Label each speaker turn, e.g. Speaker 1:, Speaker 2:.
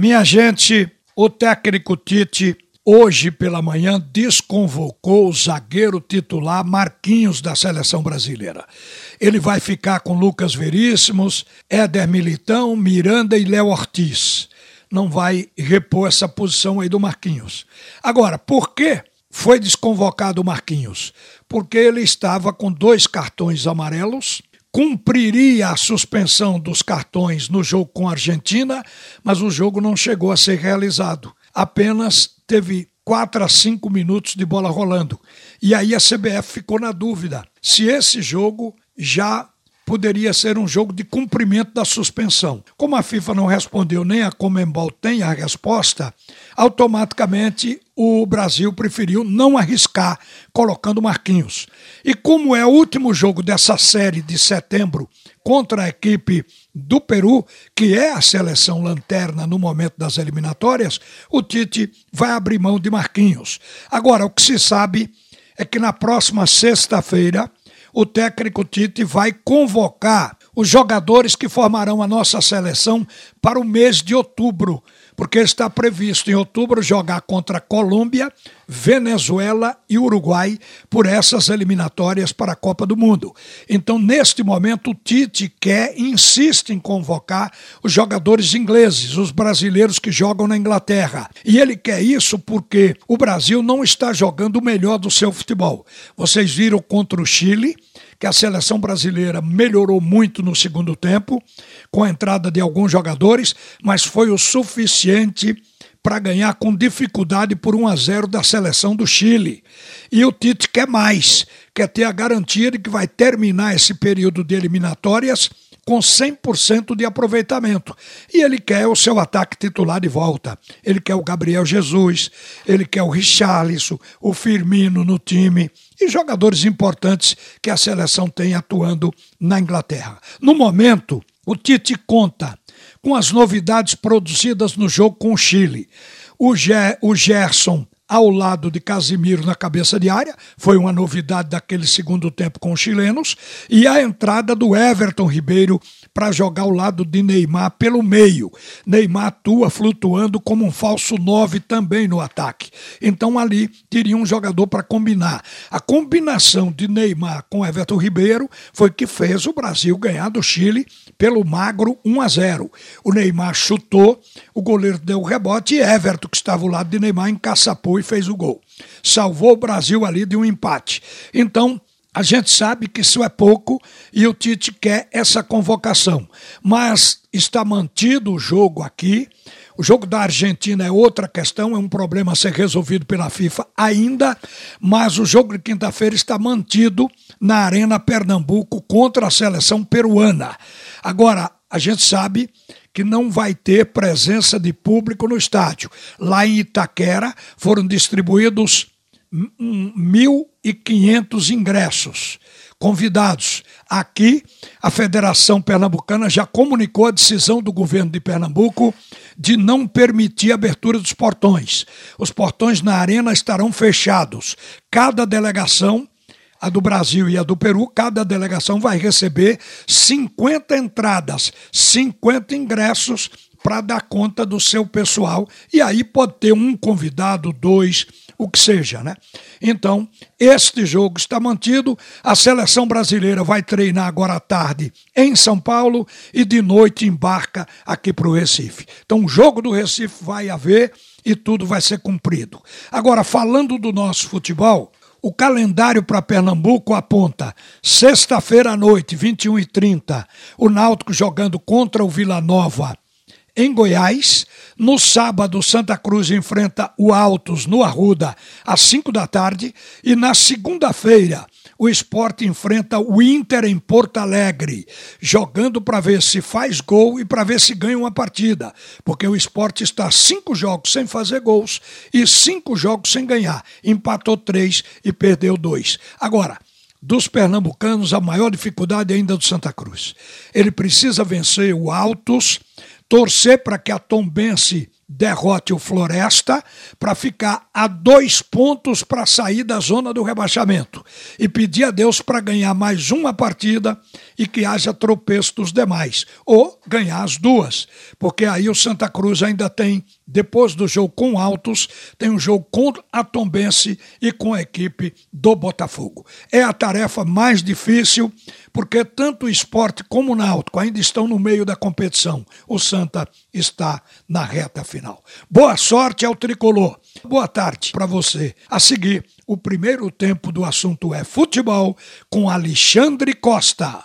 Speaker 1: Minha gente, o técnico Tite hoje pela manhã desconvocou o zagueiro titular Marquinhos da seleção brasileira. Ele vai ficar com Lucas Veríssimos, Éder Militão, Miranda e Léo Ortiz. Não vai repor essa posição aí do Marquinhos. Agora, por que foi desconvocado o Marquinhos? Porque ele estava com dois cartões amarelos cumpriria a suspensão dos cartões no jogo com a Argentina, mas o jogo não chegou a ser realizado. Apenas teve 4 a 5 minutos de bola rolando. E aí a CBF ficou na dúvida se esse jogo já poderia ser um jogo de cumprimento da suspensão. Como a FIFA não respondeu nem a Comembol tem a resposta, automaticamente o Brasil preferiu não arriscar colocando Marquinhos. E como é o último jogo dessa série de setembro contra a equipe do Peru, que é a seleção lanterna no momento das eliminatórias, o Tite vai abrir mão de Marquinhos. Agora, o que se sabe é que na próxima sexta-feira o técnico Tite vai convocar os jogadores que formarão a nossa seleção para o mês de outubro, porque está previsto em outubro jogar contra Colômbia, Venezuela e Uruguai por essas eliminatórias para a Copa do Mundo. Então, neste momento, o Tite quer, insiste em convocar os jogadores ingleses, os brasileiros que jogam na Inglaterra. E ele quer isso porque o Brasil não está jogando o melhor do seu futebol. Vocês viram contra o Chile que a seleção brasileira melhorou muito no segundo tempo, com a entrada de alguns jogadores, mas foi o suficiente para ganhar com dificuldade por 1 a 0 da seleção do Chile. E o Tite quer mais, quer ter a garantia de que vai terminar esse período de eliminatórias com 100% de aproveitamento. E ele quer o seu ataque titular de volta. Ele quer o Gabriel Jesus, ele quer o Richarlison, o Firmino no time e jogadores importantes que a seleção tem atuando na Inglaterra. No momento, o Tite conta com as novidades produzidas no jogo com o Chile. O, Ger o Gerson ao lado de Casimiro na cabeça de área, foi uma novidade daquele segundo tempo com os chilenos, e a entrada do Everton Ribeiro para jogar ao lado de Neymar pelo meio. Neymar atua flutuando como um falso 9 também no ataque. Então ali teria um jogador para combinar. A combinação de Neymar com Everton Ribeiro foi que fez o Brasil ganhar do Chile pelo magro 1 a 0. O Neymar chutou, o goleiro deu o rebote e Everton, que estava ao lado de Neymar, encaçapou e fez o gol. Salvou o Brasil ali de um empate. Então, a gente sabe que isso é pouco e o Tite quer essa convocação. Mas está mantido o jogo aqui. O jogo da Argentina é outra questão, é um problema a ser resolvido pela FIFA ainda, mas o jogo de quinta-feira está mantido na Arena Pernambuco contra a seleção peruana. Agora, a gente sabe que não vai ter presença de público no estádio. Lá em Itaquera foram distribuídos 1.500 ingressos convidados. Aqui, a Federação Pernambucana já comunicou a decisão do governo de Pernambuco de não permitir a abertura dos portões. Os portões na arena estarão fechados. Cada delegação a do Brasil e a do Peru, cada delegação vai receber 50 entradas, 50 ingressos para dar conta do seu pessoal. E aí pode ter um convidado, dois, o que seja, né? Então, este jogo está mantido. A seleção brasileira vai treinar agora à tarde em São Paulo e de noite embarca aqui para o Recife. Então, o jogo do Recife vai haver e tudo vai ser cumprido. Agora, falando do nosso futebol, o calendário para Pernambuco aponta sexta-feira à noite, 21h30, o Náutico jogando contra o Vila Nova em Goiás. No sábado, Santa Cruz enfrenta o Altos no Arruda às 5 da tarde. E na segunda-feira, o esporte enfrenta o Inter em Porto Alegre, jogando para ver se faz gol e para ver se ganha uma partida, porque o esporte está cinco jogos sem fazer gols e cinco jogos sem ganhar. Empatou três e perdeu dois. Agora, dos pernambucanos, a maior dificuldade é ainda do Santa Cruz. Ele precisa vencer o Altos, torcer para que a Tombense derrote o Floresta para ficar a dois pontos para sair da zona do rebaixamento e pedir a Deus para ganhar mais uma partida e que haja tropeço dos demais, ou ganhar as duas, porque aí o Santa Cruz ainda tem, depois do jogo com Altos, tem um jogo com a Tombense e com a equipe do Botafogo. É a tarefa mais difícil, porque tanto o esporte como o Náutico ainda estão no meio da competição. O Santa está na reta final. Boa sorte ao tricolor. Boa tarde para você. A seguir, o primeiro tempo do assunto é futebol com Alexandre Costa.